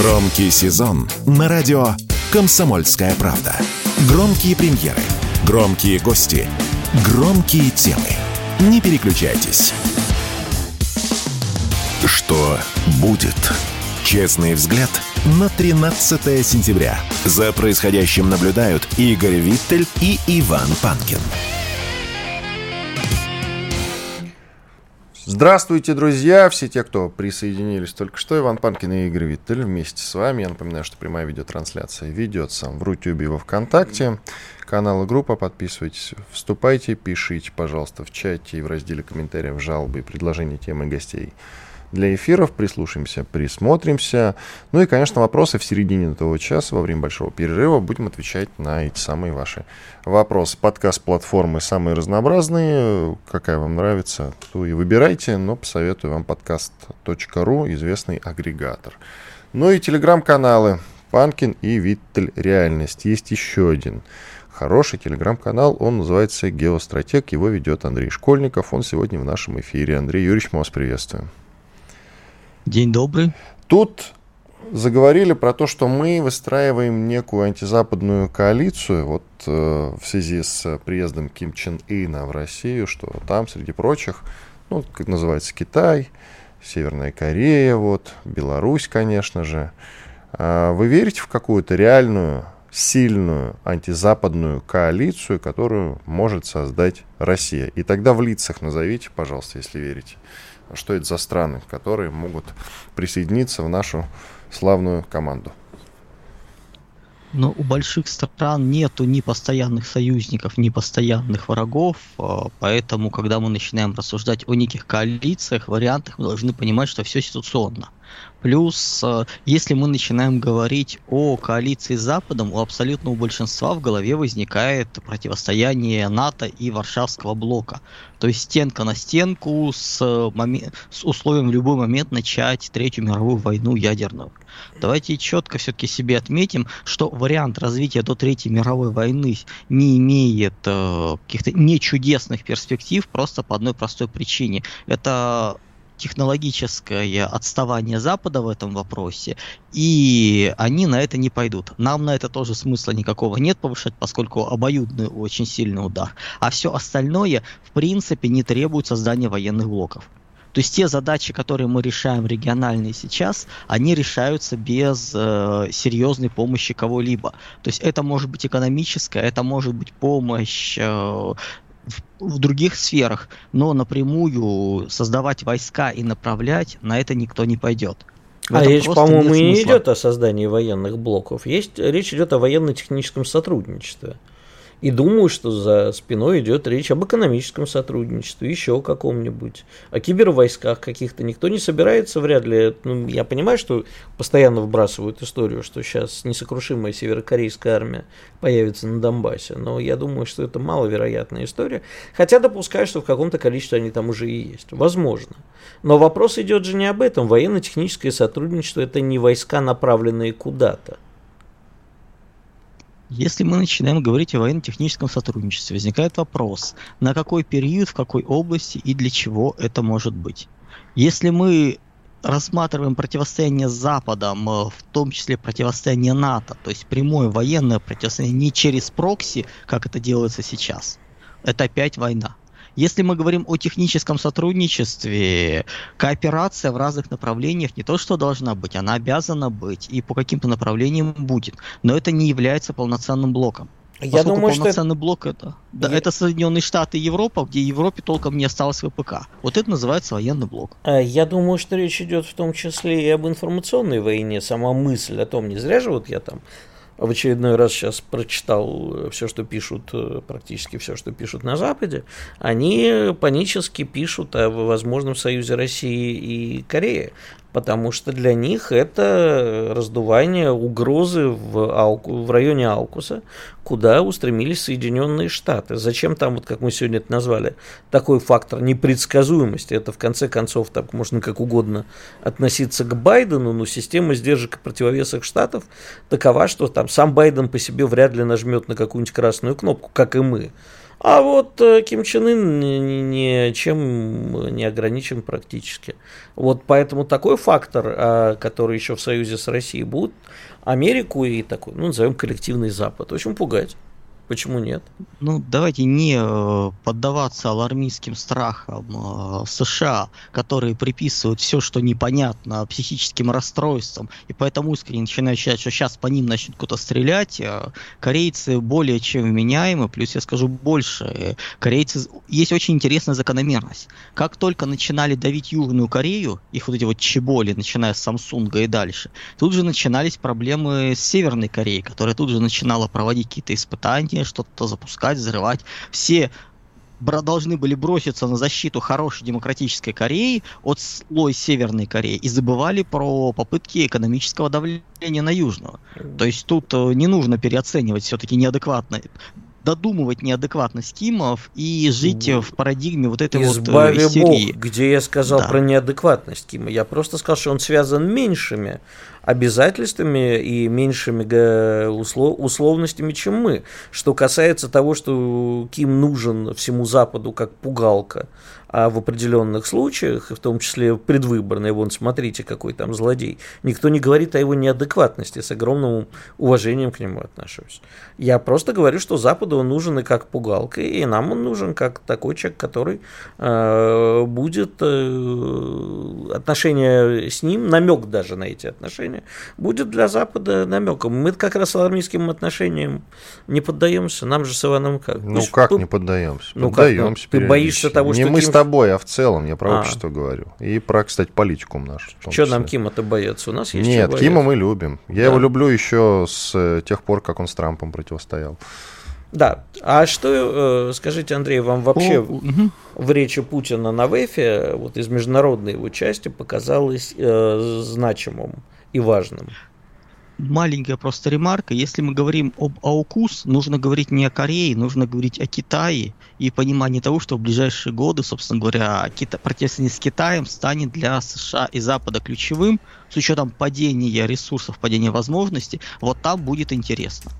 Громкий сезон на радио «Комсомольская правда». Громкие премьеры, громкие гости, громкие темы. Не переключайтесь. Что будет? Честный взгляд на 13 сентября. За происходящим наблюдают Игорь Виттель и Иван Панкин. Здравствуйте, друзья! Все те, кто присоединились только что, Иван Панкин и Игорь Виттель вместе с вами. Я напоминаю, что прямая видеотрансляция ведется в Рутюбе и во Вконтакте. Канал и группа, подписывайтесь, вступайте, пишите, пожалуйста, в чате и в разделе комментариев, жалобы и предложения темы гостей для эфиров. Прислушаемся, присмотримся. Ну и, конечно, вопросы в середине этого часа, во время большого перерыва, будем отвечать на эти самые ваши вопросы. Подкаст платформы самые разнообразные. Какая вам нравится, то и выбирайте. Но посоветую вам подкаст.ру, известный агрегатор. Ну и телеграм-каналы Панкин и Виттель Реальность. Есть еще один хороший телеграм-канал. Он называется «Геостратег». Его ведет Андрей Школьников. Он сегодня в нашем эфире. Андрей Юрьевич, мы вас приветствуем. День добрый. Тут заговорили про то, что мы выстраиваем некую антизападную коалицию вот э, в связи с приездом Ким Чен Ына в Россию, что там, среди прочих, ну, как называется, Китай, Северная Корея, вот, Беларусь, конечно же. А вы верите в какую-то реальную, сильную антизападную коалицию, которую может создать Россия? И тогда в лицах назовите, пожалуйста, если верите что это за страны, которые могут присоединиться в нашу славную команду. Но у больших стран нету ни постоянных союзников, ни постоянных врагов, а, поэтому, когда мы начинаем рассуждать о неких коалициях, вариантах, мы должны понимать, что все ситуационно. Плюс, э, если мы начинаем говорить о коалиции с Западом, у абсолютного большинства в голове возникает противостояние НАТО и Варшавского блока. То есть стенка на стенку с, момент, с условием в любой момент начать Третью мировую войну ядерную. Давайте четко все-таки себе отметим, что вариант развития до Третьей мировой войны не имеет э, каких-то нечудесных перспектив просто по одной простой причине. Это технологическое отставание Запада в этом вопросе, и они на это не пойдут. Нам на это тоже смысла никакого нет повышать, поскольку обоюдный очень сильный удар. А все остальное, в принципе, не требует создания военных блоков. То есть те задачи, которые мы решаем региональные сейчас, они решаются без э, серьезной помощи кого-либо. То есть это может быть экономическая, это может быть помощь э, в других сферах, но напрямую создавать войска и направлять на это никто не пойдет. а речь, по-моему, и не идет о создании военных блоков. Есть, речь идет о военно-техническом сотрудничестве. И думаю, что за спиной идет речь об экономическом сотрудничестве, еще каком-нибудь, о кибервойсках каких-то. Никто не собирается, вряд ли. Ну, я понимаю, что постоянно вбрасывают историю, что сейчас несокрушимая северокорейская армия появится на Донбассе. Но я думаю, что это маловероятная история. Хотя допускаю, что в каком-то количестве они там уже и есть. Возможно. Но вопрос идет же не об этом. Военно-техническое сотрудничество – это не войска, направленные куда-то. Если мы начинаем говорить о военно-техническом сотрудничестве, возникает вопрос, на какой период, в какой области и для чего это может быть. Если мы рассматриваем противостояние с Западом, э, в том числе противостояние НАТО, то есть прямое военное противостояние не через прокси, как это делается сейчас, это опять война. Если мы говорим о техническом сотрудничестве, кооперация в разных направлениях не то, что должна быть, она обязана быть и по каким-то направлениям будет. Но это не является полноценным блоком. Я Поскольку думаю, полноценный что... блок это, да, я... это Соединенные Штаты и Европа, где Европе толком не осталось ВПК. Вот это называется военный блок. А, я думаю, что речь идет в том числе и об информационной войне. Сама мысль о том, не зря же вот я там в очередной раз сейчас прочитал э, все, что пишут, э, практически все, что пишут на Западе, они панически пишут о возможном союзе России и Кореи потому что для них это раздувание угрозы в, Алку, в районе Алкуса, куда устремились Соединенные Штаты. Зачем там, вот как мы сегодня это назвали, такой фактор непредсказуемости? Это в конце концов так можно как угодно относиться к Байдену, но система сдержек и противовесов Штатов такова, что там сам Байден по себе вряд ли нажмет на какую-нибудь красную кнопку, как и мы. А вот э, Ким Чен Ын ничем не ограничен практически. Вот поэтому такой фактор, а, который еще в союзе с Россией будет, Америку и такой, ну, назовем коллективный Запад, очень пугать. Почему нет? Ну, давайте не э, поддаваться алармистским страхам э, США, которые приписывают все, что непонятно, психическим расстройствам, и поэтому искренне начинают считать, что сейчас по ним начнут кто-то стрелять. Э, корейцы более чем вменяемы, плюс я скажу больше. Корейцы... Есть очень интересная закономерность. Как только начинали давить Южную Корею, их вот эти вот чеболи, начиная с Самсунга и дальше, тут же начинались проблемы с Северной Кореей, которая тут же начинала проводить какие-то испытания, технологии, что-то запускать, взрывать. Все должны были броситься на защиту хорошей демократической Кореи от слой Северной Кореи и забывали про попытки экономического давления на Южную. То есть тут э, не нужно переоценивать все-таки неадекватно додумывать неадекватность Кимов и жить в парадигме вот этой Избави вот э, истерии. Бог, где я сказал да. про неадекватность Кима. Я просто сказал, что он связан меньшими обязательствами и меньшими условностями, чем мы. Что касается того, что Ким нужен всему Западу как пугалка, а в определенных случаях, в том числе предвыборные, вон смотрите, какой там злодей, никто не говорит о его неадекватности, с огромным уважением к нему отношусь. Я просто говорю, что Западу он нужен и как пугалка, и нам он нужен как такой человек, который э, будет э, отношения с ним, намек даже на эти отношения, будет для Запада намеком. Мы как раз алармистским отношениям не поддаемся, нам же с Иваном как? Ну Пусть, как не поддаемся? Ну, поддаемся. Как, ну, ты боишься того, не что мы Ким тобой, а в целом, я про а. общество говорю. И про, кстати, политикум наш. Что нам Кима-то бояться? У нас есть Нет, Кима мы любим. Я да. его люблю еще с э, тех пор, как он с Трампом противостоял. Да. А что, э, скажите, Андрей, вам вообще О, угу. в речи Путина на ВЭФе, вот из международной его части, показалось э, значимым и важным? маленькая просто ремарка. Если мы говорим об АУКУС, нужно говорить не о Корее, нужно говорить о Китае и понимание того, что в ближайшие годы, собственно говоря, Кита... противостояние с Китаем станет для США и Запада ключевым с учетом падения ресурсов, падения возможностей. Вот там будет интересно.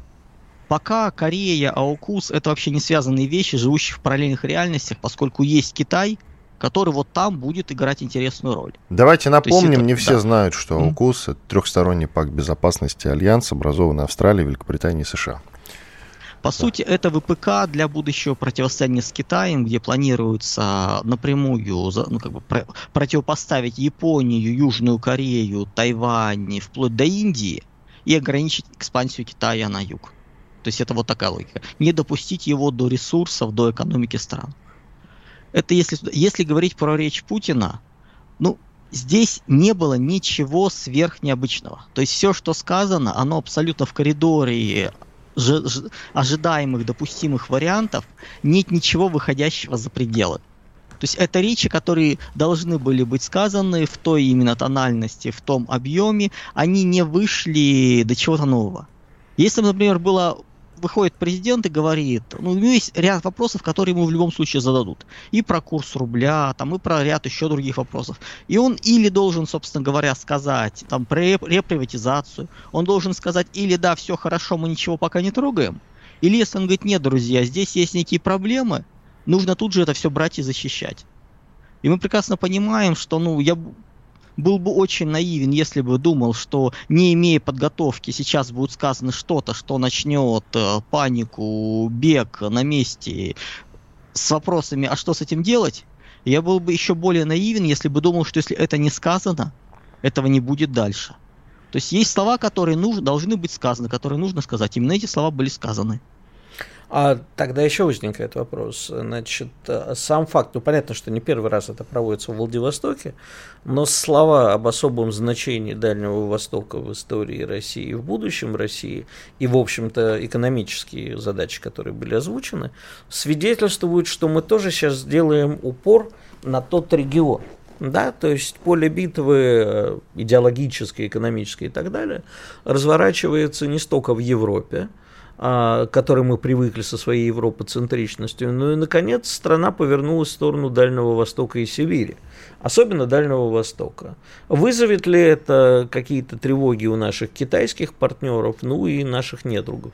Пока Корея, АУКУС это вообще не связанные вещи, живущие в параллельных реальностях, поскольку есть Китай, который вот там будет играть интересную роль. Давайте напомним, это, не все да. знают, что АУКУС mm-hmm. это трехсторонний пакт безопасности Альянс, образованный Австралией, Великобританией и США. По да. сути, это ВПК для будущего противостояния с Китаем, где планируется напрямую ну, как бы, про- противопоставить Японию, Южную Корею, Тайвань, вплоть до Индии, и ограничить экспансию Китая на юг. То есть это вот такая логика. Не допустить его до ресурсов, до экономики стран. Это если, если говорить про речь Путина, ну, здесь не было ничего сверхнеобычного. То есть все, что сказано, оно абсолютно в коридоре ожидаемых, допустимых вариантов, нет ничего выходящего за пределы. То есть это речи, которые должны были быть сказаны в той именно тональности, в том объеме, они не вышли до чего-то нового. Если бы, например, было выходит президент и говорит, ну, у него есть ряд вопросов, которые ему в любом случае зададут. И про курс рубля, там, и про ряд еще других вопросов. И он или должен, собственно говоря, сказать, там, про реприватизацию, он должен сказать, или да, все хорошо, мы ничего пока не трогаем, или если он говорит, нет, друзья, здесь есть некие проблемы, нужно тут же это все брать и защищать. И мы прекрасно понимаем, что, ну, я был бы очень наивен, если бы думал, что не имея подготовки сейчас будет сказано что-то, что начнет э, панику, бег на месте с вопросами, а что с этим делать? Я был бы еще более наивен, если бы думал, что если это не сказано, этого не будет дальше. То есть есть слова, которые нужно, должны быть сказаны, которые нужно сказать. Именно эти слова были сказаны. А тогда еще возникает вопрос. Значит, э, сам факт, ну понятно, что не первый раз это проводится в Владивостоке, но слова об особом значении Дальнего Востока в истории России и в будущем России, и, в общем-то, экономические задачи, которые были озвучены, свидетельствуют, что мы тоже сейчас сделаем упор на тот регион. Да, то есть поле битвы э, идеологическое, экономическое и так далее разворачивается не столько в Европе, к которой мы привыкли со своей европоцентричностью. Ну и, наконец, страна повернулась в сторону Дальнего Востока и Сибири, особенно Дальнего Востока. Вызовет ли это какие-то тревоги у наших китайских партнеров, ну и наших недругов?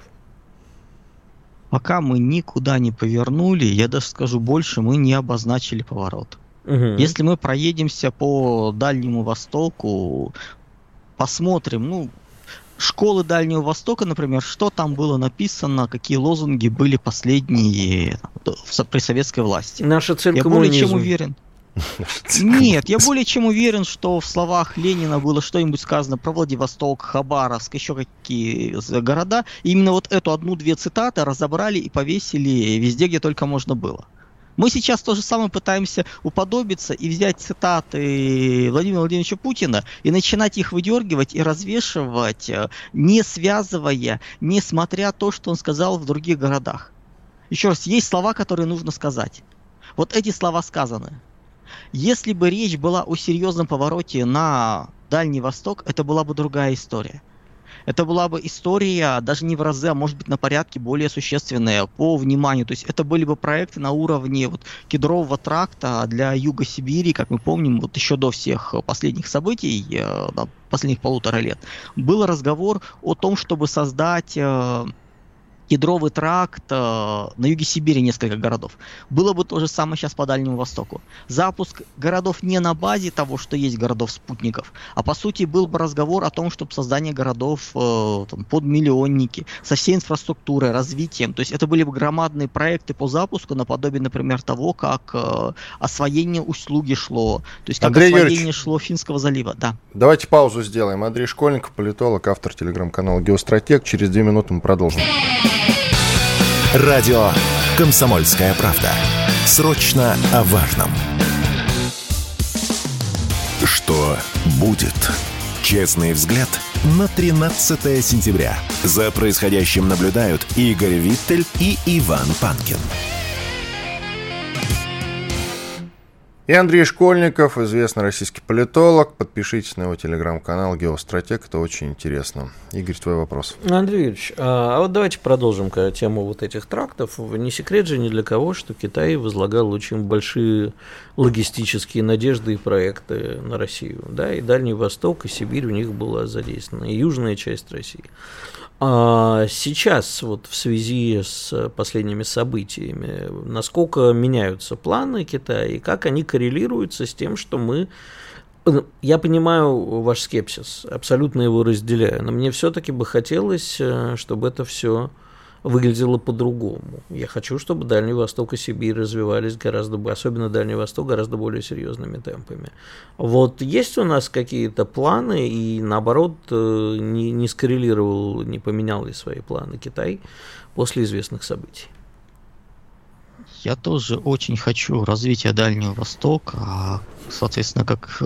пока мы никуда не повернули, я даже скажу больше, мы не обозначили поворот. Угу. Если мы проедемся по Дальнему Востоку, посмотрим, ну, школы Дальнего Востока, например, что там было написано, какие лозунги были последние при советской власти. Наша цель Я более чем уверен. Нет, я более чем уверен, что в словах Ленина было что-нибудь сказано про Владивосток, Хабаровск, еще какие города. И именно вот эту одну-две цитаты разобрали и повесили везде, где только можно было. Мы сейчас то же самое пытаемся уподобиться и взять цитаты Владимира Владимировича Путина и начинать их выдергивать и развешивать, э, не связывая, не смотря то, что он сказал в других городах. Еще раз, есть слова, которые нужно сказать. Вот эти слова сказаны. Если бы речь была о серьезном повороте на Дальний Восток, это была бы другая история. Это была бы история даже не в разы, а может быть на порядке более существенная по вниманию. То есть это были бы проекты на уровне вот кедрового тракта для Юга Сибири, как мы помним, вот еще до всех последних событий, э, последних полутора лет, был разговор о том, чтобы создать э, кедровый тракт, э, на юге Сибири несколько городов. Было бы то же самое сейчас по Дальнему Востоку. Запуск городов не на базе того, что есть городов-спутников, а по сути был бы разговор о том, чтобы создание городов э, там, под миллионники, со всей инфраструктурой, развитием. То есть это были бы громадные проекты по запуску, наподобие, например, того, как э, освоение услуги шло. То есть как Андрей освоение Юрьевич, шло Финского залива. Да. Давайте паузу сделаем. Андрей Школьников, политолог, автор телеграм-канала «Геостратег». Через две минуты мы продолжим. Радио «Комсомольская правда». Срочно о важном. Что будет? Честный взгляд на 13 сентября. За происходящим наблюдают Игорь Виттель и Иван Панкин. И Андрей Школьников, известный российский политолог. Подпишитесь на его телеграм-канал «Геостратег», это очень интересно. Игорь, твой вопрос. Андрей Юрьевич, а, а вот давайте продолжим тему вот этих трактов. Не секрет же ни для кого, что Китай возлагал очень большие логистические надежды и проекты на Россию. Да, и Дальний Восток, и Сибирь у них была задействована, и южная часть России. А сейчас, вот в связи с последними событиями, насколько меняются планы Китая и как они коррелируются с тем, что мы я понимаю ваш скепсис, абсолютно его разделяю, но мне все-таки бы хотелось, э, чтобы это все выглядело по-другому. Я хочу, чтобы Дальний Восток и Сибирь развивались гораздо, особенно Дальний Восток, гораздо более серьезными темпами. Вот есть у нас какие-то планы, и наоборот, э, не, не скоррелировал, не поменял ли свои планы Китай после известных событий? Я тоже очень хочу развития Дальнего Востока, а, соответственно, как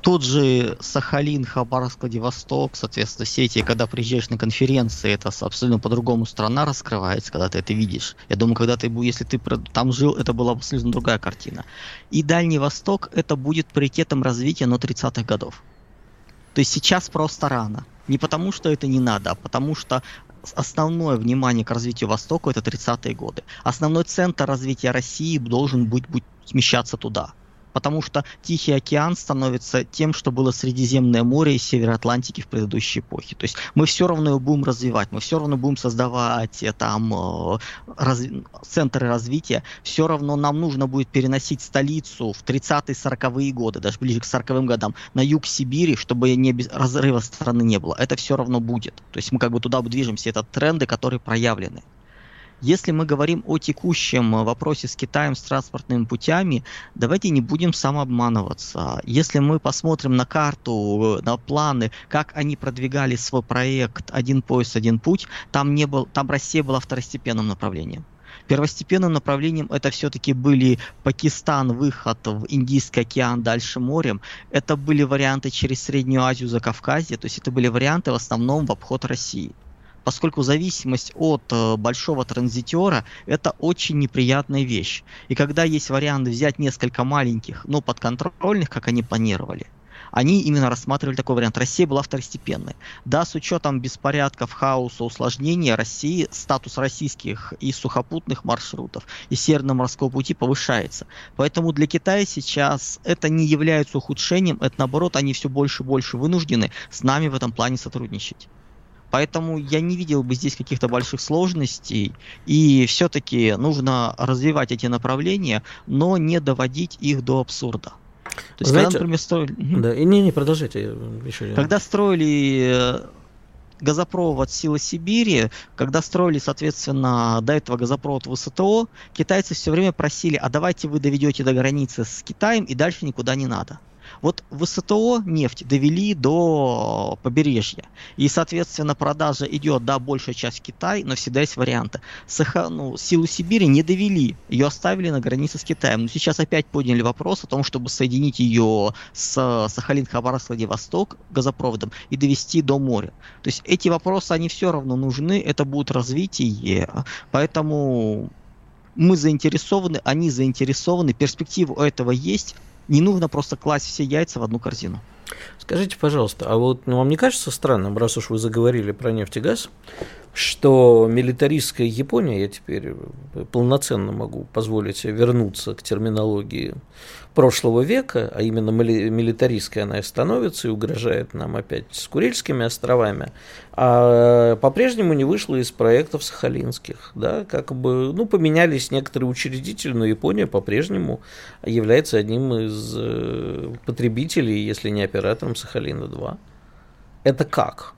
тот же Сахалин, Хабаровск, Владивосток, соответственно, все эти, когда приезжаешь на конференции, это абсолютно по-другому страна раскрывается, когда ты это видишь. Я думаю, когда ты, если ты там жил, это была абсолютно другая картина. И Дальний Восток, это будет приоритетом развития на 30-х годов. То есть сейчас просто рано. Не потому, что это не надо, а потому что основное внимание к развитию Востока это 30-е годы. Основной центр развития России должен быть, быть смещаться туда потому что Тихий океан становится тем, что было Средиземное море и Север Атлантики в предыдущей эпохе. То есть мы все равно его будем развивать, мы все равно будем создавать э, там э, раз, центры развития, все равно нам нужно будет переносить столицу в 30-40-е годы, даже ближе к 40-м годам, на юг Сибири, чтобы не без, разрыва страны не было. Это все равно будет. То есть мы как бы туда движемся, это тренды, которые проявлены. Если мы говорим о текущем вопросе с Китаем, с транспортными путями, давайте не будем самообманываться. Если мы посмотрим на карту, на планы, как они продвигали свой проект «Один пояс, один путь», там, не был, там Россия была второстепенным направлением. Первостепенным направлением это все-таки были Пакистан, выход в Индийский океан, дальше морем. Это были варианты через Среднюю Азию, за Кавказье, то есть это были варианты в основном в обход России поскольку зависимость от э, большого транзитера это очень неприятная вещь. И когда есть вариант взять несколько маленьких, но подконтрольных, как они планировали, они именно рассматривали такой вариант. Россия была второстепенной. Да, с учетом беспорядков, хаоса, усложнения, России статус российских и сухопутных маршрутов и Северного морского пути повышается. Поэтому для Китая сейчас это не является ухудшением, это наоборот, они все больше и больше вынуждены с нами в этом плане сотрудничать. Поэтому я не видел бы здесь каких-то больших сложностей. И все-таки нужно развивать эти направления, но не доводить их до абсурда. То есть, Знаете, когда, например, строили... Да, и не, не, продолжайте. Еще когда строили э, газопровод Силы Сибири, когда строили, соответственно, до этого газопровод в китайцы все время просили, а давайте вы доведете до границы с Китаем и дальше никуда не надо. Вот в СТО нефть довели до побережья. И, соответственно, продажа идет, да, большая часть в Китай, но всегда есть варианты. Саха, ну, силу Сибири не довели, ее оставили на границе с Китаем. Но сейчас опять подняли вопрос о том, чтобы соединить ее с Сахалин, Хабаровск, Владивосток газопроводом и довести до моря. То есть эти вопросы, они все равно нужны, это будет развитие, поэтому мы заинтересованы, они заинтересованы, перспектива у этого есть, не нужно просто класть все яйца в одну корзину. Скажите, пожалуйста, а вот ну, вам не кажется странным, раз уж вы заговорили про нефть и газ, что милитаристская Япония, я теперь полноценно могу позволить себе вернуться к терминологии прошлого века, а именно милитаристская она и становится и угрожает нам опять с Курильскими островами, а по-прежнему не вышла из проектов сахалинских. Да, как бы, ну, поменялись некоторые учредители, но Япония по-прежнему является одним из э, потребителей, если не оператором Сахалина-2. Это как?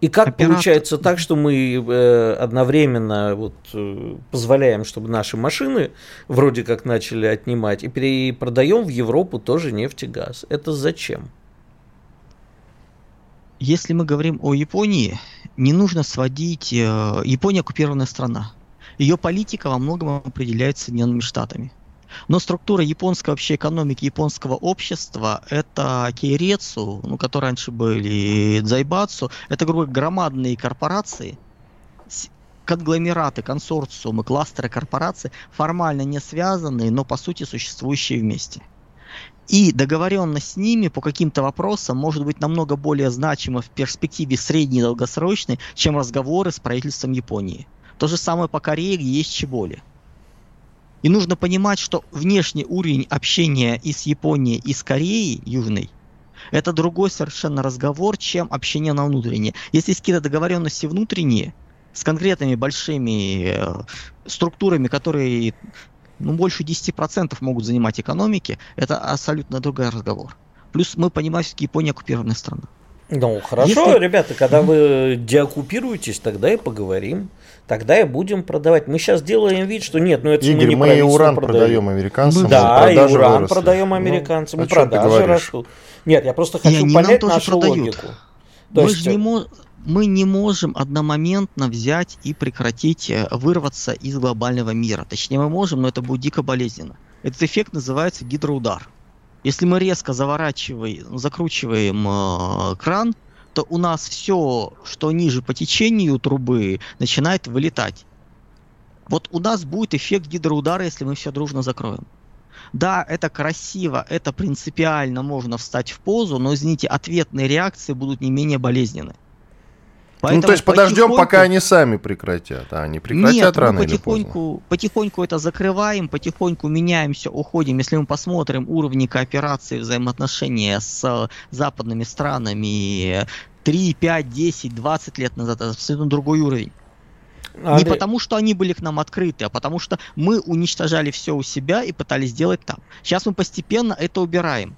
И как Оператор. получается так, что мы э, одновременно вот, э, позволяем, чтобы наши машины вроде как начали отнимать, и перепродаем в Европу тоже нефть и газ? Это зачем? Если мы говорим о Японии, не нужно сводить... Э, Япония оккупированная страна. Ее политика во многом определяется Соединенными Штатами. Но структура японской вообще экономики, японского общества, это Кейрецу, ну, которые раньше были Дзайбацу, это, грубо говоря, громадные корпорации, конгломераты, консорциумы, кластеры корпораций, формально не связанные, но по сути существующие вместе. И договоренность с ними по каким-то вопросам может быть намного более значима в перспективе средней и долгосрочной, чем разговоры с правительством Японии. То же самое по Корее, есть Чеболи. И нужно понимать, что внешний уровень общения и с Японией, и с Кореей Южной, это другой совершенно разговор, чем общение на внутреннее. Если есть какие-то договоренности внутренние, с конкретными большими э, структурами, которые ну, больше 10% могут занимать экономики, это абсолютно другой разговор. Плюс мы понимаем, что Япония оккупированная страна. Ну, хорошо, Если... ребята, когда вы деоккупируетесь, тогда и поговорим. Тогда и будем продавать. Мы сейчас делаем вид, что нет, ну это Игорь, мы не мы и уран продаем, продаем американцам. Да, и уран выросли. продаем ну, американцам, ну, и продажи растут. Нет, я просто хочу и понять нашу продают. логику. То мы есть... не можем мы не можем одномоментно взять и прекратить э, вырваться из глобального мира. Точнее, мы можем, но это будет дико болезненно. Этот эффект называется гидроудар. Если мы резко заворачиваем, закручиваем э, кран, то у нас все, что ниже по течению трубы, начинает вылетать. Вот у нас будет эффект гидроудара, если мы все дружно закроем. Да, это красиво, это принципиально, можно встать в позу, но, извините, ответные реакции будут не менее болезненны. Поэтому ну, то есть подождем, пока они сами прекратят. А они прекратят Нет, рано потихоньку, или поздно? потихоньку это закрываем, потихоньку меняемся, уходим. Если мы посмотрим уровни кооперации, взаимоотношения с западными странами 3, 5, 10, 20 лет назад, это абсолютно другой уровень. А Не ты... потому, что они были к нам открыты, а потому что мы уничтожали все у себя и пытались сделать там. Сейчас мы постепенно это убираем.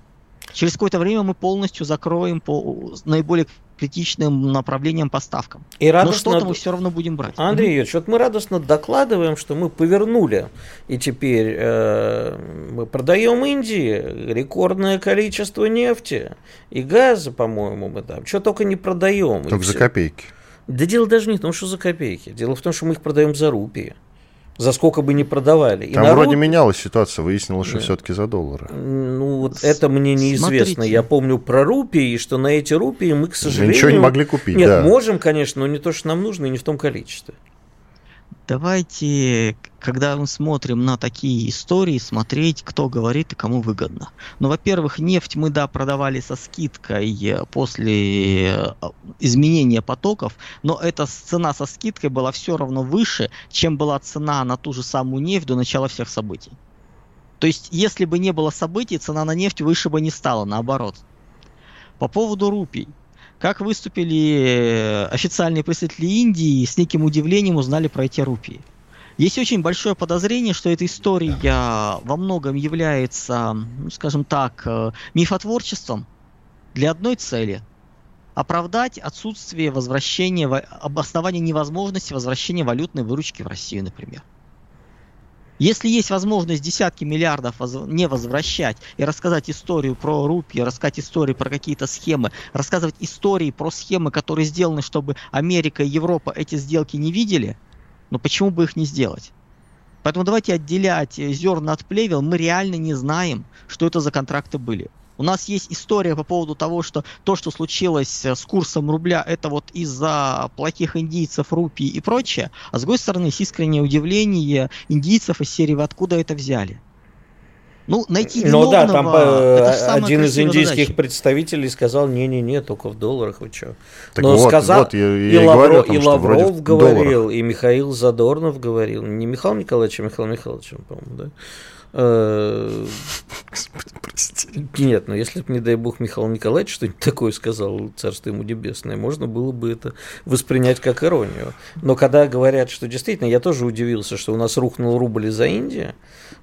Через какое-то время мы полностью закроем по наиболее критичным направлением поставкам. И радостно... Но что-то мы все равно будем брать. Андрей Юрьевич, вот мы радостно докладываем, что мы повернули, и теперь э, мы продаем Индии рекордное количество нефти и газа, по-моему, мы там, что только не продаем. Только за копейки. Да дело даже не в том, что за копейки. Дело в том, что мы их продаем за рупии за сколько бы ни продавали. И Там народ... вроде менялась ситуация, выяснилось, что все-таки за доллары. Ну, вот это мне неизвестно. Смотрите. Я помню про рупии, что на эти рупии мы, к сожалению... Ничего не могли купить, Нет, да. можем, конечно, но не то, что нам нужно, и не в том количестве. Давайте, когда мы смотрим на такие истории, смотреть, кто говорит и кому выгодно. Ну, во-первых, нефть мы, да, продавали со скидкой э, после э, изменения потоков, но эта цена со скидкой была все равно выше, чем была цена на ту же самую нефть до начала всех событий. То есть, если бы не было событий, цена на нефть выше бы не стала, наоборот. По поводу рупий. Как выступили официальные представители Индии, с неким удивлением узнали про эти рупии. Есть очень большое подозрение, что эта история во многом является, ну, скажем так, э, мифотворчеством для одной цели – оправдать отсутствие возвращения, обоснование невозможности возвращения валютной выручки в Россию, например. Если есть возможность десятки миллиардов не возвращать и рассказать историю про рупии, рассказать истории про какие-то схемы, рассказывать истории про схемы, которые сделаны, чтобы Америка и Европа эти сделки не видели – но почему бы их не сделать? Поэтому давайте отделять э, зерна от плевел. Мы реально не знаем, что это за контракты были. У нас есть история по поводу того, что то, что случилось э, с курсом рубля, это вот из-за плохих индийцев, рупий и прочее. А с другой стороны, есть искреннее удивление индийцев из серии «Вы откуда это взяли?» Ну, найти виновного, Ну да, там э, один из индийских задача. представителей сказал, не-не-не, только в долларах, вы что. Но вот, сказал, вот, я, я и, Лавро, том, и Лавров говорил, и Михаил Задорнов говорил, не Михаил Николаевич, а Михаил Михайлович, по-моему, да. Э, Господи, прости. Нет, но если бы, не дай бог, Михаил Николаевич что-нибудь такое сказал, царство ему небесное, можно было бы это воспринять как иронию. Но когда говорят, что действительно, я тоже удивился, что у нас рухнул рубль из-за Индии,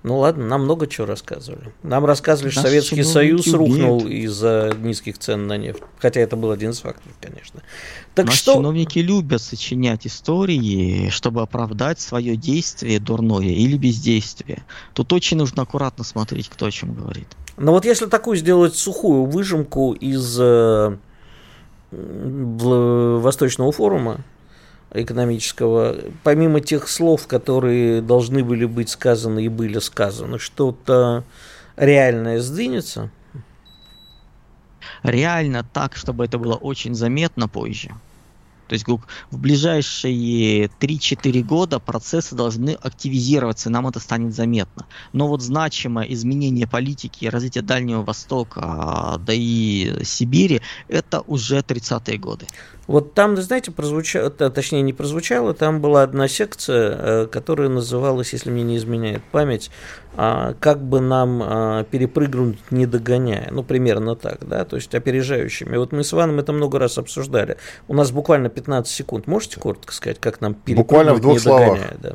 ну ладно, нам много чего рассказывали. Нам рассказывали, что Советский Союз рухнул из-за низких цен на нефть. Хотя это был один из факторов, конечно. Так Наши что... чиновники любят сочинять истории, чтобы оправдать свое действие дурное или бездействие. Тут очень нужно аккуратно смотреть, кто о чем говорит. Но вот если такую сделать сухую выжимку из э, Восточного форума экономического, помимо тех слов, которые должны были быть сказаны и были сказаны, что-то реальное сдвинется? Реально так, чтобы это было очень заметно позже. То есть в ближайшие 3-4 года процессы должны активизироваться, и нам это станет заметно. Но вот значимое изменение политики и развитие Дальнего Востока, а, да и Сибири, это уже 30-е годы. Вот там, знаете, прозвучало, точнее не прозвучало, там была одна секция, э, которая называлась, если мне не изменяет память, а, как бы нам а, перепрыгнуть, не догоняя. Ну, примерно так, да, то есть опережающими. Вот мы с Иваном это много раз обсуждали. У нас буквально 15 секунд. Можете коротко сказать, как нам перепрыгнуть, буквально в двух не словах. догоняя? Да.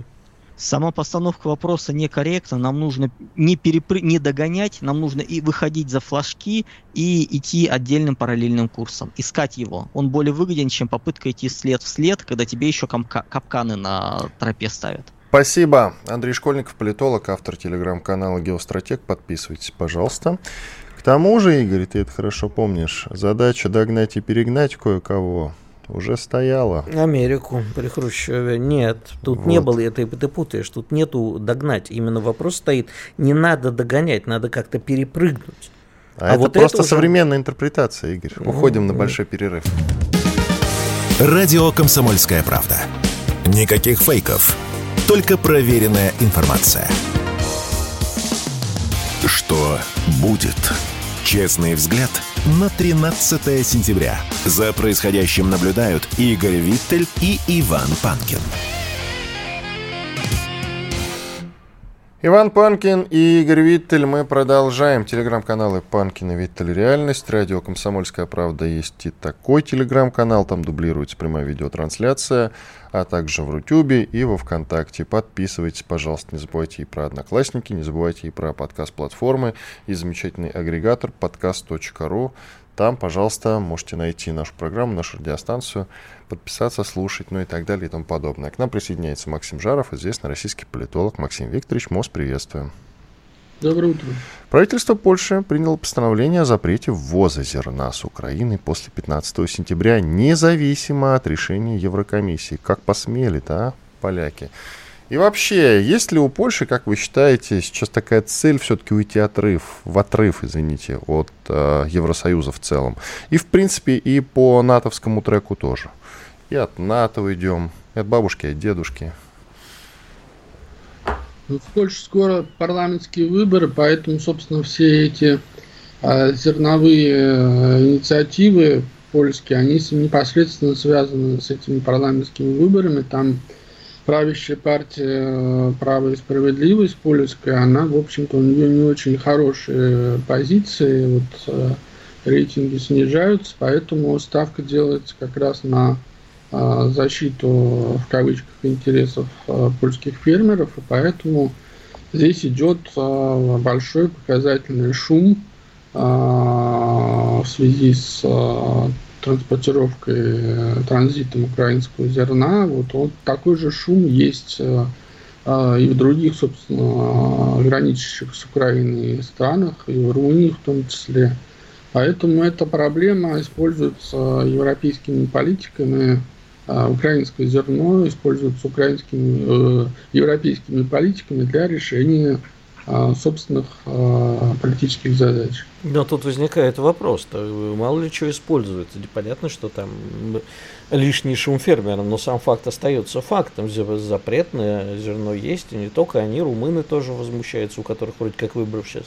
Сама постановка вопроса некорректна. Нам нужно не, перепры... не догонять, нам нужно и выходить за флажки и идти отдельным параллельным курсом. Искать его. Он более выгоден, чем попытка идти след в след, когда тебе еще капка... капканы на тропе ставят. Спасибо. Андрей Школьников, политолог, автор телеграм-канала «Геостратег». Подписывайтесь, пожалуйста. К тому же, Игорь, ты это хорошо помнишь, задача догнать и перегнать кое-кого уже стояла. Америку при Хрущеве. Нет, тут вот. не было, это ты путаешь, тут нету догнать. Именно вопрос стоит, не надо догонять, надо как-то перепрыгнуть. А, а это вот просто это уже... современная интерпретация, Игорь. Уходим на большой перерыв. Радио «Комсомольская правда». Никаких фейков, только проверенная информация. Что будет? Честный взгляд на 13 сентября. За происходящим наблюдают Игорь Виттель и Иван Панкин. Иван Панкин и Игорь Виттель. Мы продолжаем. Телеграм-каналы Панкин и Виттель Реальность. Радио «Комсомольская правда» есть и такой телеграм-канал. Там дублируется прямая видеотрансляция а также в Рутюбе и во Вконтакте. Подписывайтесь, пожалуйста, не забывайте и про Одноклассники, не забывайте и про подкаст-платформы и замечательный агрегатор подкаст.ру. Там, пожалуйста, можете найти нашу программу, нашу радиостанцию, подписаться, слушать, ну и так далее и тому подобное. К нам присоединяется Максим Жаров, известный российский политолог. Максим Викторович, МОЗ, приветствуем. Доброе утро. Правительство Польши приняло постановление о запрете ввоза зерна с Украины после 15 сентября, независимо от решения Еврокомиссии. Как посмели-то, а, поляки? И вообще, есть ли у Польши, как вы считаете, сейчас такая цель все-таки уйти отрыв, в отрыв, извините, от э, Евросоюза в целом? И, в принципе, и по натовскому треку тоже. И от НАТО уйдем, и от бабушки, и от дедушки. В Польше скоро парламентские выборы, поэтому, собственно, все эти э, зерновые э, инициативы польские, они непосредственно связаны с этими парламентскими выборами. Там правящая партия э, «Право и справедливость» польская, она, в общем-то, у нее не очень хорошие позиции. Вот, э, рейтинги снижаются, поэтому ставка делается как раз на защиту в кавычках интересов а, польских фермеров, и поэтому здесь идет а, большой показательный шум в связи с транспортировкой, э, транзитом украинского зерна. Вот, вот такой же шум есть и в других, собственно, граничащих с Украиной странах, и в Румынии в том числе. Поэтому эта проблема используется европейскими политиками а украинское зерно используется украинскими, э, европейскими политиками для решения э, собственных э, политических задач. Но тут возникает вопрос, -то, мало ли что используется. Понятно, что там лишний шум фермерам, но сам факт остается фактом. Запрет на зерно есть, и не только они, румыны тоже возмущаются, у которых вроде как выборов сейчас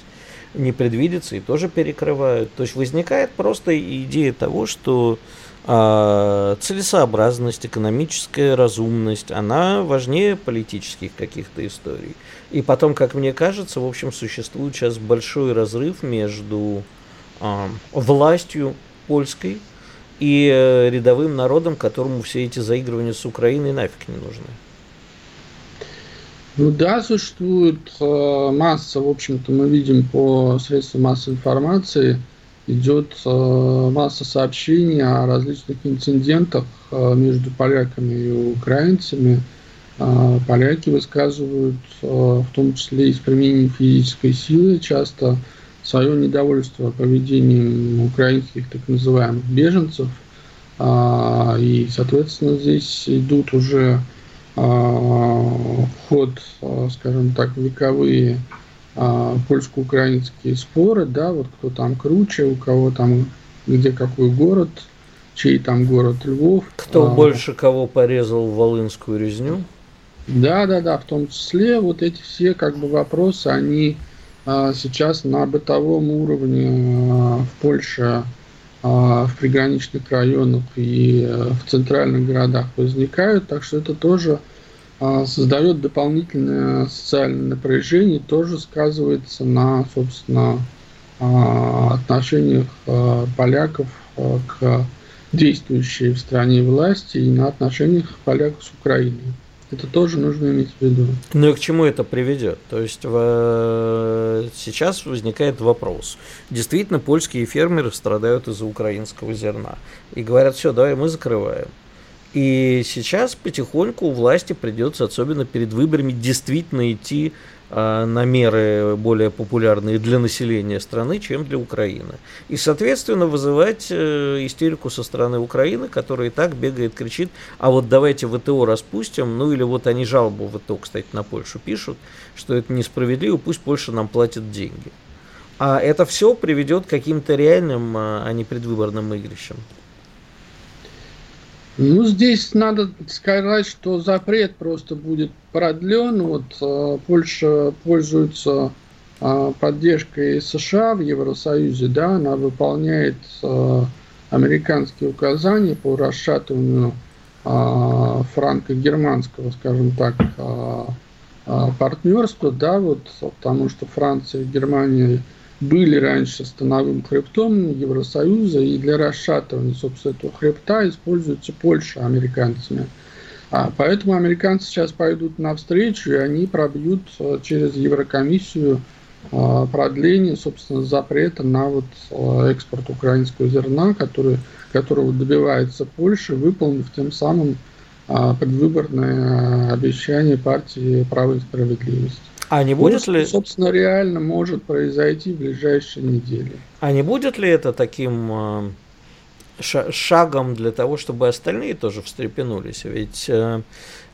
не предвидится и тоже перекрывают. То есть возникает просто идея того, что а, целесообразность, экономическая разумность, она важнее политических каких-то историй. И потом, как мне кажется, в общем, существует сейчас большой разрыв между э, властью польской и э, рядовым народом, которому все эти заигрывания с Украиной нафиг не нужны. Ну да, существует э, масса, в общем-то, мы видим по средствам массовой информации – идет э, масса сообщений о различных инцидентах э, между поляками и украинцами. Э, поляки высказывают, в том числе и с применением физической силы, часто свое недовольство поведением украинских так называемых беженцев. И, соответственно, здесь идут уже ход, скажем так, вековые польско-украинские споры, да, вот кто там круче, у кого там, где какой город, чей там город Львов. Кто а, больше кого порезал в Волынскую резню? Да, да, да, в том числе вот эти все как бы вопросы, они а, сейчас на бытовом уровне а, в Польше, а, в приграничных районах и а, в центральных городах возникают, так что это тоже а, создает дополнительное социальное напряжение, тоже сказывается на, собственно, а, отношениях а, поляков к действующей в стране власти и на отношениях поляков с Украиной. Это тоже нужно иметь в виду. Ну и к чему это приведет? То есть в... сейчас возникает вопрос. Действительно, польские фермеры страдают из-за украинского зерна. И говорят, все, давай мы закрываем. И сейчас потихоньку власти придется, особенно перед выборами, действительно идти э, на меры более популярные для населения страны, чем для Украины. И, соответственно, вызывать э, истерику со стороны Украины, которая и так бегает, кричит, а вот давайте ВТО распустим, ну или вот они жалобу ВТО, кстати, на Польшу пишут, что это несправедливо, пусть Польша нам платит деньги. А это все приведет к каким-то реальным, а не предвыборным игрищам. Ну, здесь надо сказать, что запрет просто будет продлен. Вот э, Польша пользуется э, поддержкой США в Евросоюзе, да, она выполняет э, американские указания по расшатыванию франко-германского, скажем так, партнерства, да, вот, потому что Франция и Германия были раньше становым хребтом Евросоюза, и для расшатывания, собственно, этого хребта используется Польша американцами. А поэтому американцы сейчас пойдут навстречу, и они пробьют э, через Еврокомиссию э, продление, собственно, запрета на вот э, экспорт украинского зерна, который, которого добивается Польша, выполнив тем самым предвыборное обещание партии «Право и справедливость». А не будет ли... Собственно, реально может произойти в ближайшие недели. А не будет ли это таким э, шагом для того, чтобы остальные тоже встрепенулись? Ведь э,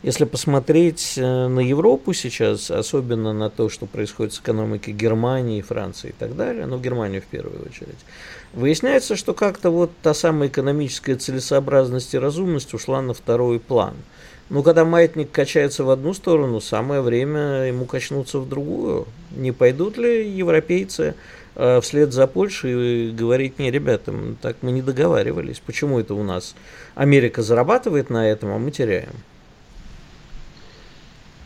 если посмотреть э, на Европу сейчас, особенно на то, что происходит с экономикой Германии, Франции и так далее, ну, Германию в первую очередь, выясняется, что как-то вот та самая экономическая целесообразность и разумность ушла на второй план – ну, когда маятник качается в одну сторону, самое время ему качнуться в другую. Не пойдут ли европейцы э, вслед за Польшей говорить, не, ребята, так мы не договаривались. Почему это у нас Америка зарабатывает на этом, а мы теряем?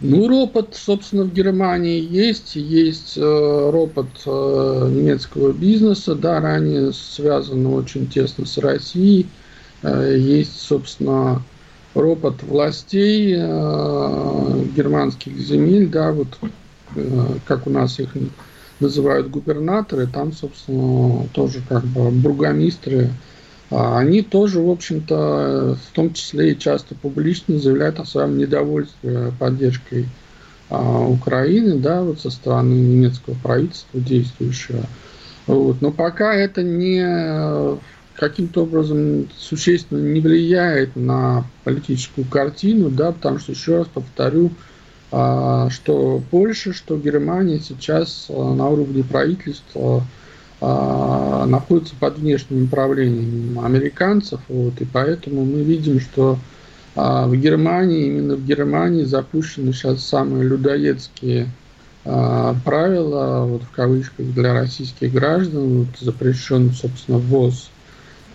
Ну, ропот, собственно, в Германии есть. Есть э, ропот э, немецкого бизнеса, да, ранее связан очень тесно с Россией. Э, есть, собственно, ропот властей э, германских земель, да, вот э, как у нас их называют губернаторы, там, собственно, тоже как бы бургомистры а они тоже, в общем-то, в том числе и часто публично заявляют о своем недовольстве поддержкой а, Украины, да, вот со стороны немецкого правительства действующего. Вот. Но пока это не каким-то образом существенно не влияет на политическую картину, да, потому что, еще раз повторю, а, что Польша, что Германия сейчас на уровне правительства а, находится под внешним управлением американцев, вот, и поэтому мы видим, что а, в Германии, именно в Германии запущены сейчас самые людоедские а, правила, вот в кавычках, для российских граждан, вот, запрещен, собственно, ввоз а,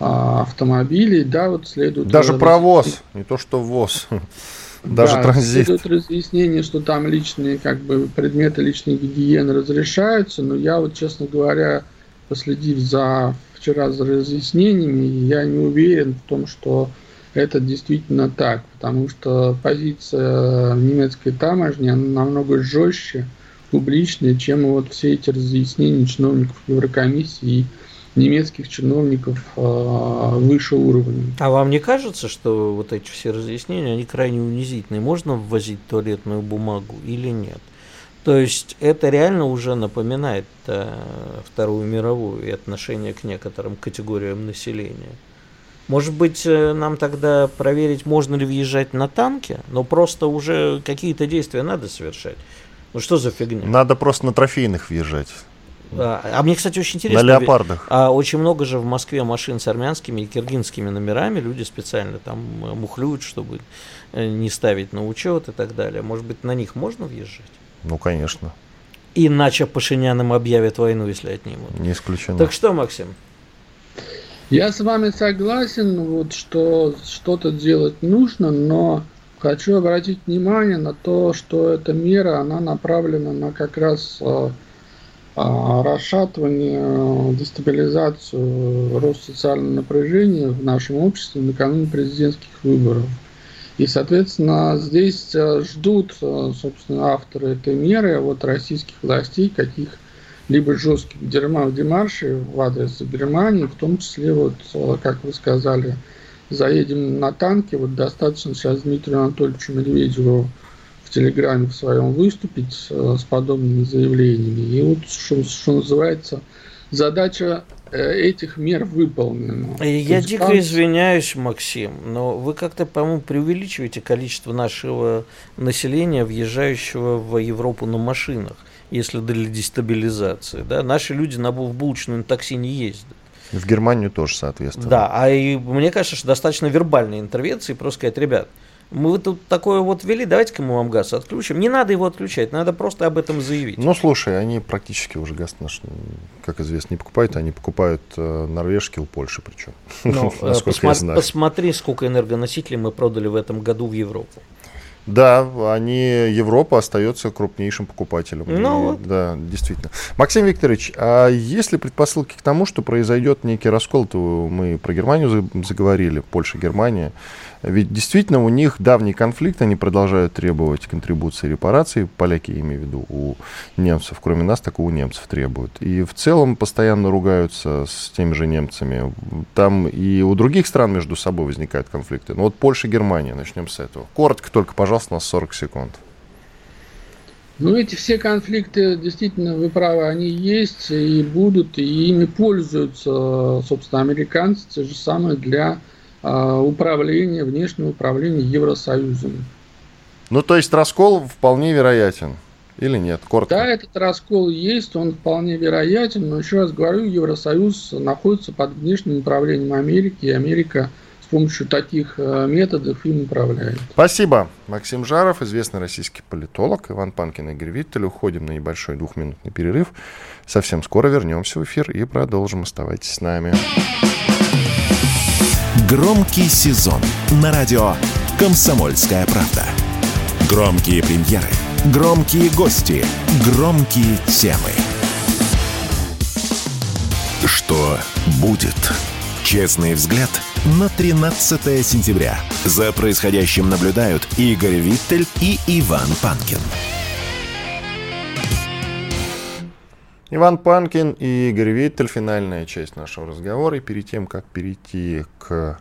автомобилей, да, вот следует... Даже провоз, не то что ввоз. Даже да, транзит. Следует разъяснение, что там личные как бы предметы личной гигиены разрешаются, но я вот, честно говоря, последив за вчера за разъяснениями, я не уверен в том, что это действительно так, потому что позиция немецкой таможни она намного жестче, публичнее, чем вот все эти разъяснения чиновников Еврокомиссии и немецких чиновников э, выше уровня. А вам не кажется, что вот эти все разъяснения, они крайне унизительные? Можно ввозить туалетную бумагу или нет? То есть это реально уже напоминает э, Вторую мировую и отношение к некоторым категориям населения. Может быть, э, нам тогда проверить, можно ли въезжать на танке, но просто уже какие-то действия надо совершать. Ну что за фигня? Надо просто на трофейных въезжать. А, а мне, кстати, очень интересно. На леопардах. А очень много же в Москве машин с армянскими и киргизскими номерами. Люди специально там мухлюют, чтобы э, не ставить на учет и так далее. Может быть, на них можно въезжать? Ну, конечно. Иначе Пашинян объявит войну, если отнимут. Не исключено. Так что, Максим? Я с вами согласен, вот, что что-то делать нужно, но хочу обратить внимание на то, что эта мера, она направлена на как раз а, расшатывание, дестабилизацию, рост социального напряжения в нашем обществе накануне президентских выборов. И, соответственно, здесь э, ждут, э, собственно, авторы этой меры от российских властей каких-либо жестких демаршей в адрес Германии, в том числе, вот, э, как вы сказали, заедем на танке, вот достаточно сейчас Дмитрию Анатольевичу Медведеву Телеграме в своем выступить с подобными заявлениями. И вот, что, что называется, задача Э, этих мер выполнено. Я дико там... извиняюсь, Максим, но вы как-то, по-моему, преувеличиваете количество нашего населения, въезжающего в Европу на машинах, если для дестабилизации. Да? Наши люди на в булочную такси не ездят. В Германию тоже, соответственно. Да, а и мне кажется, что достаточно вербальной интервенции, просто сказать, ребят, мы тут такое вот ввели, давайте-ка мы вам газ отключим. Не надо его отключать, надо просто об этом заявить. Ну, слушай, они практически уже газ наш, как известно, не покупают, они покупают э, норвежки у Польши причем. Ну, э, посмотри, посмотри, сколько энергоносителей мы продали в этом году в Европу. Да, они, Европа остается крупнейшим покупателем. Ну, и, вот. Да, действительно. Максим Викторович, а есть ли предпосылки к тому, что произойдет некий раскол? То мы про Германию заговорили, Польша, Германия. Ведь действительно у них давний конфликт, они продолжают требовать контрибуции репараций, поляки, я имею в виду, у немцев, кроме нас, так и у немцев требуют. И в целом постоянно ругаются с теми же немцами. Там и у других стран между собой возникают конфликты. Ну вот Польша, Германия, начнем с этого. Коротко только, пожалуйста, на 40 секунд. Ну, эти все конфликты, действительно, вы правы, они есть и будут, и ими пользуются, собственно, американцы, те же самые для управления, внешнего управления Евросоюзом. Ну, то есть раскол вполне вероятен. Или нет? Коротко. Да, этот раскол есть, он вполне вероятен, но еще раз говорю, Евросоюз находится под внешним управлением Америки, и Америка с помощью таких э, методов им управляет. Спасибо. Максим Жаров, известный российский политолог, Иван Панкин и Игорь Виттель. Уходим на небольшой двухминутный перерыв. Совсем скоро вернемся в эфир и продолжим. Оставайтесь с нами. Громкий сезон на радио «Комсомольская правда». Громкие премьеры – Громкие гости, громкие темы. Что будет? Честный взгляд на 13 сентября. За происходящим наблюдают Игорь Виттель и Иван Панкин. Иван Панкин и Игорь Виттель. Финальная часть нашего разговора. И перед тем, как перейти к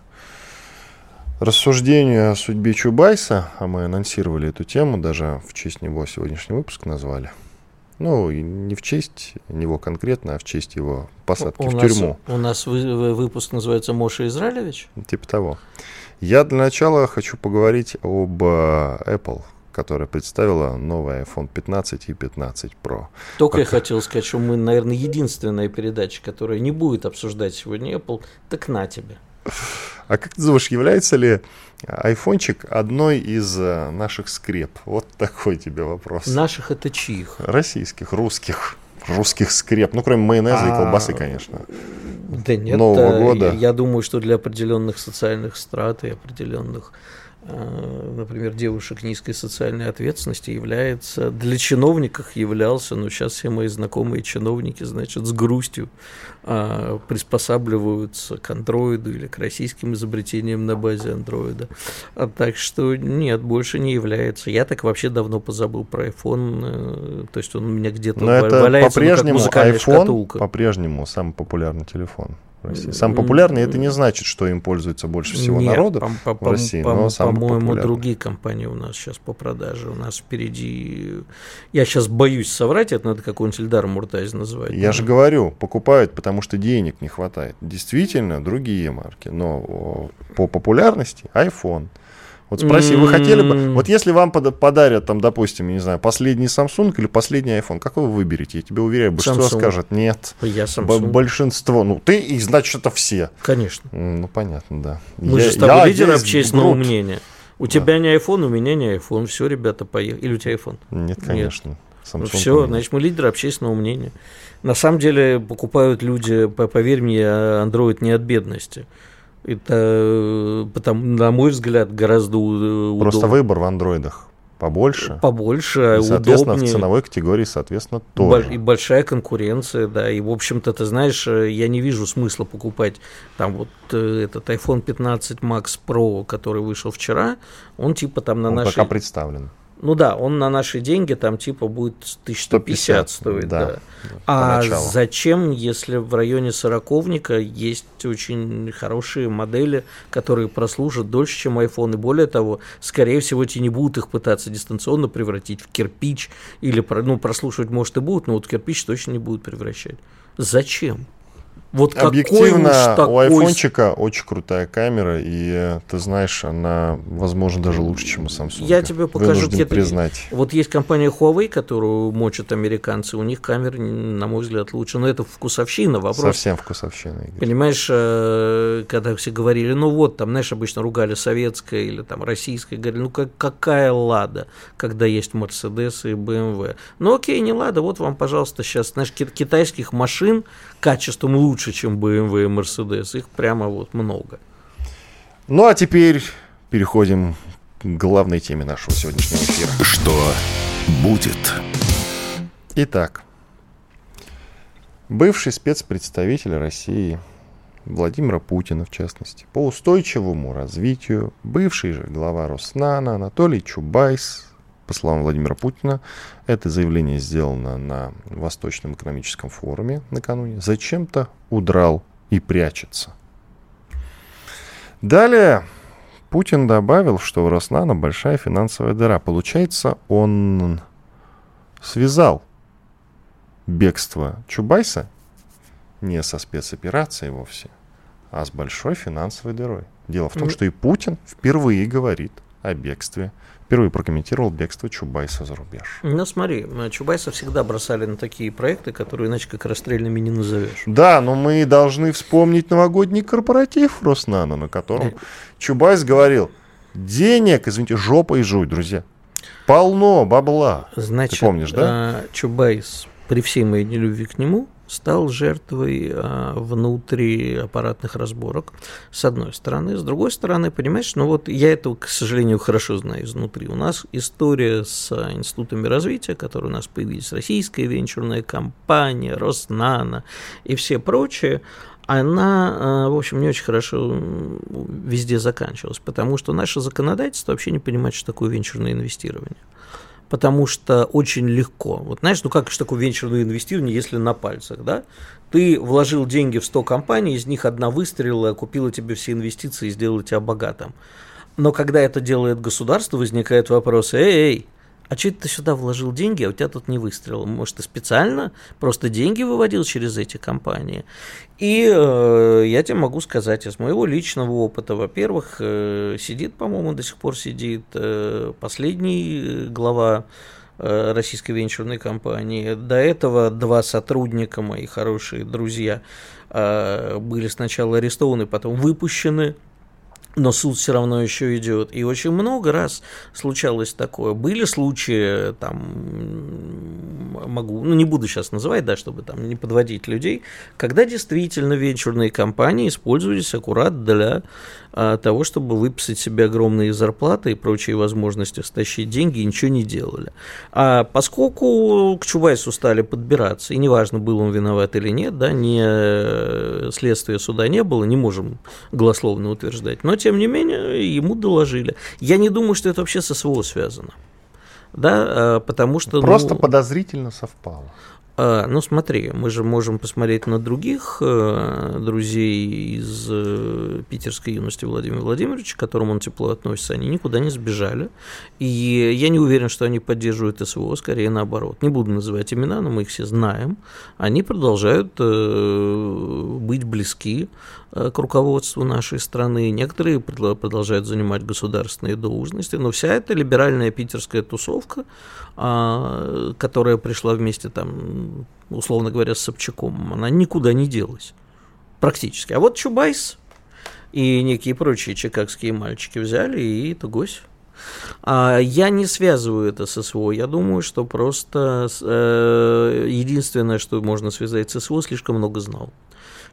рассуждению о судьбе Чубайса, а мы анонсировали эту тему, даже в честь него сегодняшний выпуск назвали. Ну, не в честь него конкретно, а в честь его посадки у в нас, тюрьму. У нас вы, выпуск называется «Моша Израилевич». Типа того. Я для начала хочу поговорить об Apple, которая представила новый iPhone 15 и 15 Pro. Только Пока... я хотел сказать, что мы, наверное, единственная передача, которая не будет обсуждать сегодня Apple, так на тебе. А как ты думаешь, является ли айфончик одной из э, наших скреп? Вот такой тебе вопрос. Наших это чьих? Российских, русских. Русских скреп. Ну, кроме майонеза и а, колбасы, конечно. Да нет, Нового года. Я думаю, что для определенных социальных страт и определенных Э, например, девушек низкой социальной ответственности является, для чиновников являлся, но сейчас все мои знакомые чиновники, значит, с грустью а, приспосабливаются к андроиду или к российским изобретениям на базе андроида. А, так что нет, больше не является. Я так вообще давно позабыл про iPhone, э, то есть он у меня где-то валяется, по-прежнему ну, как iPhone шкатулка. по-прежнему самый популярный телефон в России. Самый популярный это не значит, что им пользуется больше всего Нет, народу по, по, в России, по, но самый По-моему, другие компании у нас сейчас по продаже. У нас впереди... Я сейчас боюсь соврать, это надо какой-нибудь Эльдар Муртаз называть. Я но... же говорю, покупают, потому что денег не хватает. Действительно, другие марки. Но по популярности iPhone – вот спроси, вы хотели бы, вот если вам подарят, там, допустим, не знаю, последний Samsung или последний iPhone, какой вы выберете? Я тебе уверяю, большинство Samsung. скажет нет. Я Samsung. Большинство. Ну, ты, и значит, это все. Конечно. Ну, понятно, да. Мы я, же с тобой лидеры общественного груд. мнения. У да. тебя не iPhone, у меня не iPhone. Все, ребята, поехали. Или у тебя iPhone? Нет, конечно. Нет. Samsung все, значит, мы лидеры общественного мнения. На самом деле покупают люди, поверь мне, Android не от бедности. Это, потому, на мой взгляд, гораздо удобнее. Просто выбор в андроидах побольше. Побольше, и, соответственно, удобнее. в ценовой категории, соответственно, тоже. И большая конкуренция, да. И, в общем-то, ты знаешь, я не вижу смысла покупать там вот э, этот iPhone 15 Max Pro, который вышел вчера. Он типа там на Он нашей... пока представлен. Ну да, он на наши деньги там типа будет 1150 стоить. Да, да. А поначалу. зачем, если в районе сороковника есть очень хорошие модели, которые прослужат дольше, чем iPhone, и более того, скорее всего, те не будут их пытаться дистанционно превратить в кирпич, или ну, прослушивать, может, и будут, но вот кирпич точно не будут превращать. Зачем? Вот Объективно, такой... у айфончика очень крутая камера, и ты знаешь, она, возможно, даже лучше, чем у Samsung. Я тебе покажу, где признать. Вот есть компания Huawei, которую мочат американцы, у них камеры, на мой взгляд, лучше. Но это вкусовщина, вопрос. Совсем вкусовщина. Игорь. Понимаешь, э, когда все говорили, ну вот, там, знаешь, обычно ругали советское или там российское, говорили, ну как, какая Лада, когда есть Mercedes и BMW. Ну окей, не Лада, вот вам, пожалуйста, сейчас, знаешь, китайских машин качеством лучше лучше, чем BMW и Mercedes. Их прямо вот много. Ну а теперь переходим к главной теме нашего сегодняшнего эфира. Что будет? Итак, бывший спецпредставитель России Владимира Путина, в частности, по устойчивому развитию, бывший же глава Роснана Анатолий Чубайс, по словам Владимира Путина, это заявление сделано на Восточном экономическом форуме накануне, зачем-то удрал и прячется. Далее Путин добавил, что у Роснана большая финансовая дыра. Получается, он связал бегство Чубайса не со спецоперацией вовсе, а с большой финансовой дырой. Дело в том, что и Путин впервые говорит о бегстве впервые прокомментировал бегство Чубайса за рубеж. Ну смотри, Чубайса всегда бросали на такие проекты, которые иначе как расстрельными не назовешь. Да, но мы должны вспомнить новогодний корпоратив Роснано, на котором Чубайс говорил, денег, извините, жопа и жуй, друзья. Полно бабла. Значит, Ты помнишь, да? А, Чубайс, при всей моей нелюбви к нему, стал жертвой а, внутриаппаратных разборок, с одной стороны. С другой стороны, понимаешь, ну вот я это, к сожалению, хорошо знаю изнутри. У нас история с институтами развития, которые у нас появились, российская венчурная компания, Роснано и все прочие, она, в общем, не очень хорошо везде заканчивалась, потому что наше законодательство вообще не понимает, что такое венчурное инвестирование потому что очень легко. Вот знаешь, ну как же такое венчурное инвестирование, если на пальцах, да? Ты вложил деньги в 100 компаний, из них одна выстрелила, купила тебе все инвестиции и сделала тебя богатым. Но когда это делает государство, возникает вопрос, эй, эй, а что ты сюда вложил деньги, а у тебя тут не выстрелил? Может, ты специально просто деньги выводил через эти компании? И э, я тебе могу сказать из моего личного опыта, во-первых, э, сидит, по-моему, до сих пор сидит э, последний э, глава э, российской венчурной компании. До этого два сотрудника, мои хорошие друзья, э, были сначала арестованы, потом выпущены но суд все равно еще идет. И очень много раз случалось такое. Были случаи, там, могу, ну не буду сейчас называть, да, чтобы там не подводить людей, когда действительно венчурные компании использовались аккурат для а, того, чтобы выписать себе огромные зарплаты и прочие возможности стащить деньги и ничего не делали. А поскольку к Чубайсу стали подбираться, и неважно, был он виноват или нет, да, не э, следствия суда не было, не можем голословно утверждать, но тем не менее ему доложили. Я не думаю, что это вообще со СВО связано. Да, а, потому что... Просто ну, подозрительно совпало. А, ну, смотри, мы же можем посмотреть на других э, друзей из э, питерской юности Владимира Владимировича, к которым он тепло относится. Они никуда не сбежали. И я не уверен, что они поддерживают СВО, скорее наоборот. Не буду называть имена, но мы их все знаем. Они продолжают э, быть близки к руководству нашей страны. Некоторые продолжают занимать государственные должности. Но вся эта либеральная питерская тусовка, а, которая пришла вместе там, условно говоря, с Собчаком, она никуда не делась. Практически. А вот Чубайс и некие прочие чикагские мальчики взяли и тугось. А я не связываю это с СВО. Я думаю, что просто э, единственное, что можно связать с СВО, слишком много знал.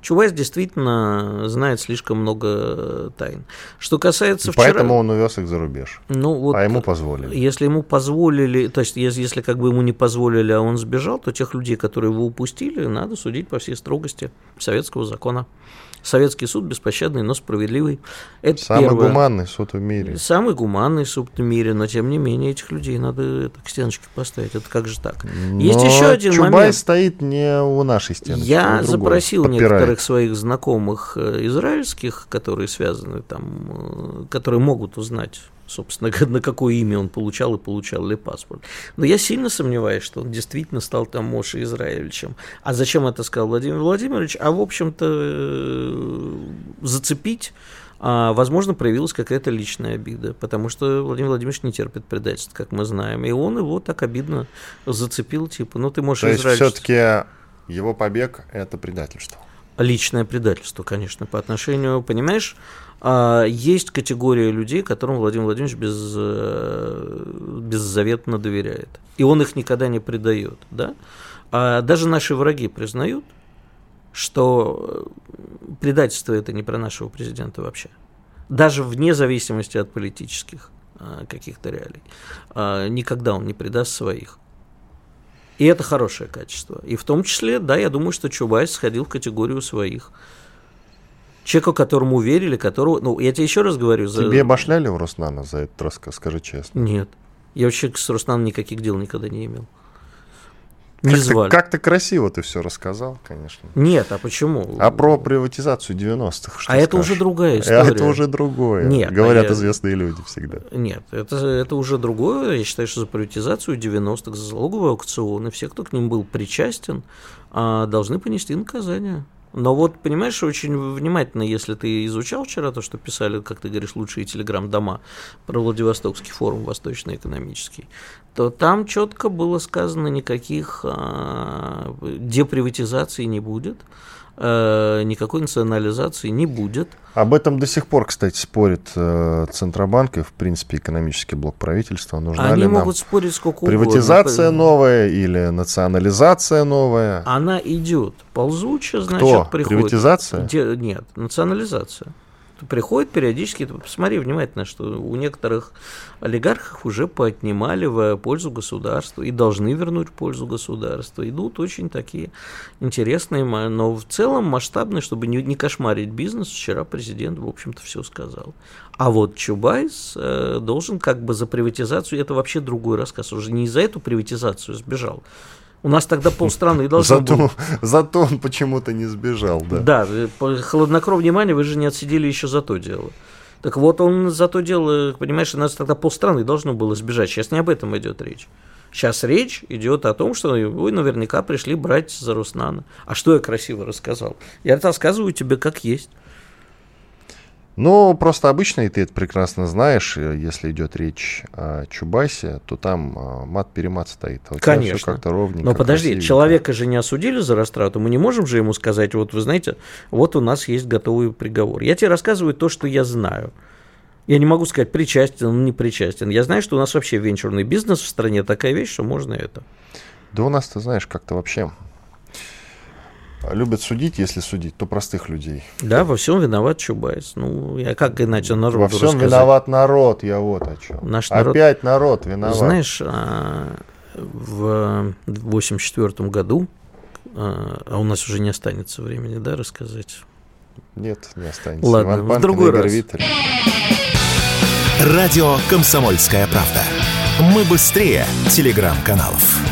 Чувайс действительно знает слишком много тайн. Что касается И вчера... Поэтому он увез их за рубеж. Ну, вот, а ему позволили. Если ему позволили, то есть если, если как бы ему не позволили, а он сбежал, то тех людей, которые его упустили, надо судить по всей строгости советского закона. Советский суд беспощадный, но справедливый. Это Самый первое. гуманный суд в мире. Самый гуманный суд в мире, но тем не менее этих людей надо это, к стеночке поставить. Это как же так? Но Есть еще один Чубай момент. стоит не у нашей стены. Я запросил подпирает. некоторых своих знакомых э, израильских, которые связаны там, э, которые могут узнать собственно, на какое имя он получал и получал ли паспорт. Но я сильно сомневаюсь, что он действительно стал там Моше Израилевичем. А зачем это сказал Владимир Владимирович? А, в общем-то, э, зацепить а, возможно, проявилась какая-то личная обида, потому что Владимир Владимирович не терпит предательств, как мы знаем, и он его так обидно зацепил, типа, ну ты можешь... То есть все-таки его побег – это предательство? Личное предательство, конечно, по отношению, понимаешь, а, есть категория людей, которым Владимир Владимирович без, э, беззаветно доверяет. И он их никогда не предает. Да? А даже наши враги признают, что предательство это не про нашего президента вообще. Даже вне зависимости от политических а, каких-то реалий. А, никогда он не предаст своих. И это хорошее качество. И в том числе, да, я думаю, что Чубайс сходил в категорию своих человеку, которому верили, которого... Ну, я тебе еще раз говорю... За... Тебе башляли в Роснано за этот рассказ, скажи честно? Нет. Я вообще с Роснаном никаких дел никогда не имел. Не как звали. Как ты красиво ты все рассказал, конечно. Нет, а почему? А про приватизацию 90-х что А скажешь? это уже другая история. Это уже другое. Нет, Говорят я... известные люди всегда. Нет, это, это уже другое. Я считаю, что за приватизацию 90-х, за залоговые аукционы, все, кто к ним был причастен, а, должны понести наказание. Но вот, понимаешь, очень внимательно, если ты изучал вчера то, что писали, как ты говоришь, лучшие телеграм-дома про Владивостокский форум восточно-экономический, то там четко было сказано, никаких а, деприватизаций не будет. Э, никакой национализации не будет. Об этом до сих пор, кстати, спорит э, Центробанк и, в принципе, экономический блок правительства. Нужна Они ли могут нам спорить сколько приватизация угодно. новая или национализация новая? Она идет ползуче, значит, Кто? приходит. Приватизация? Де- Нет, национализация. Приходит периодически, ты посмотри внимательно, что у некоторых олигархов уже поотнимали в пользу государства и должны вернуть в пользу государства. Идут очень такие интересные, но в целом масштабные, чтобы не, не кошмарить бизнес, вчера президент, в общем-то, все сказал. А вот Чубайс э, должен как бы за приватизацию, это вообще другой рассказ, уже не за эту приватизацию сбежал. У нас тогда полстраны должно было Зато, зато он почему-то не сбежал, да. да, хладнокровие внимания вы же не отсидели еще за то дело. Так вот, он за то дело, понимаешь, у нас тогда полстраны должно было сбежать. Сейчас не об этом идет речь. Сейчас речь идет о том, что вы наверняка пришли брать за Руснана. А что я красиво рассказал? Я рассказываю тебе как есть. Ну, просто обычно, и ты это прекрасно знаешь, э, если идет речь о Чубайсе, то там а, мат-перемат стоит. А у тебя всё Конечно. как-то ровненько. Но подожди, красивенько. человека же не осудили за растрату. Мы не можем же ему сказать, вот вы знаете, вот у нас есть готовый приговор. Я тебе рассказываю то, что я знаю. Я не могу сказать, причастен он, не причастен. Я знаю, что у нас вообще венчурный бизнес в стране такая вещь, что можно это. Да у нас, ты знаешь, как-то вообще любят судить, если судить, то простых людей. Да, во всем виноват Чубайс. Ну, я как иначе народу Во всем рассказать? виноват народ, я вот о чем. Наш народ- Опять народ виноват. Знаешь, а, в 84 году, а а у нас уже не останется времени, да, рассказать? Нет, не останется. Ладно, Иван в Панкин, другой Игорь раз. Виттель. Радио «Комсомольская правда». Мы быстрее телеграм-каналов.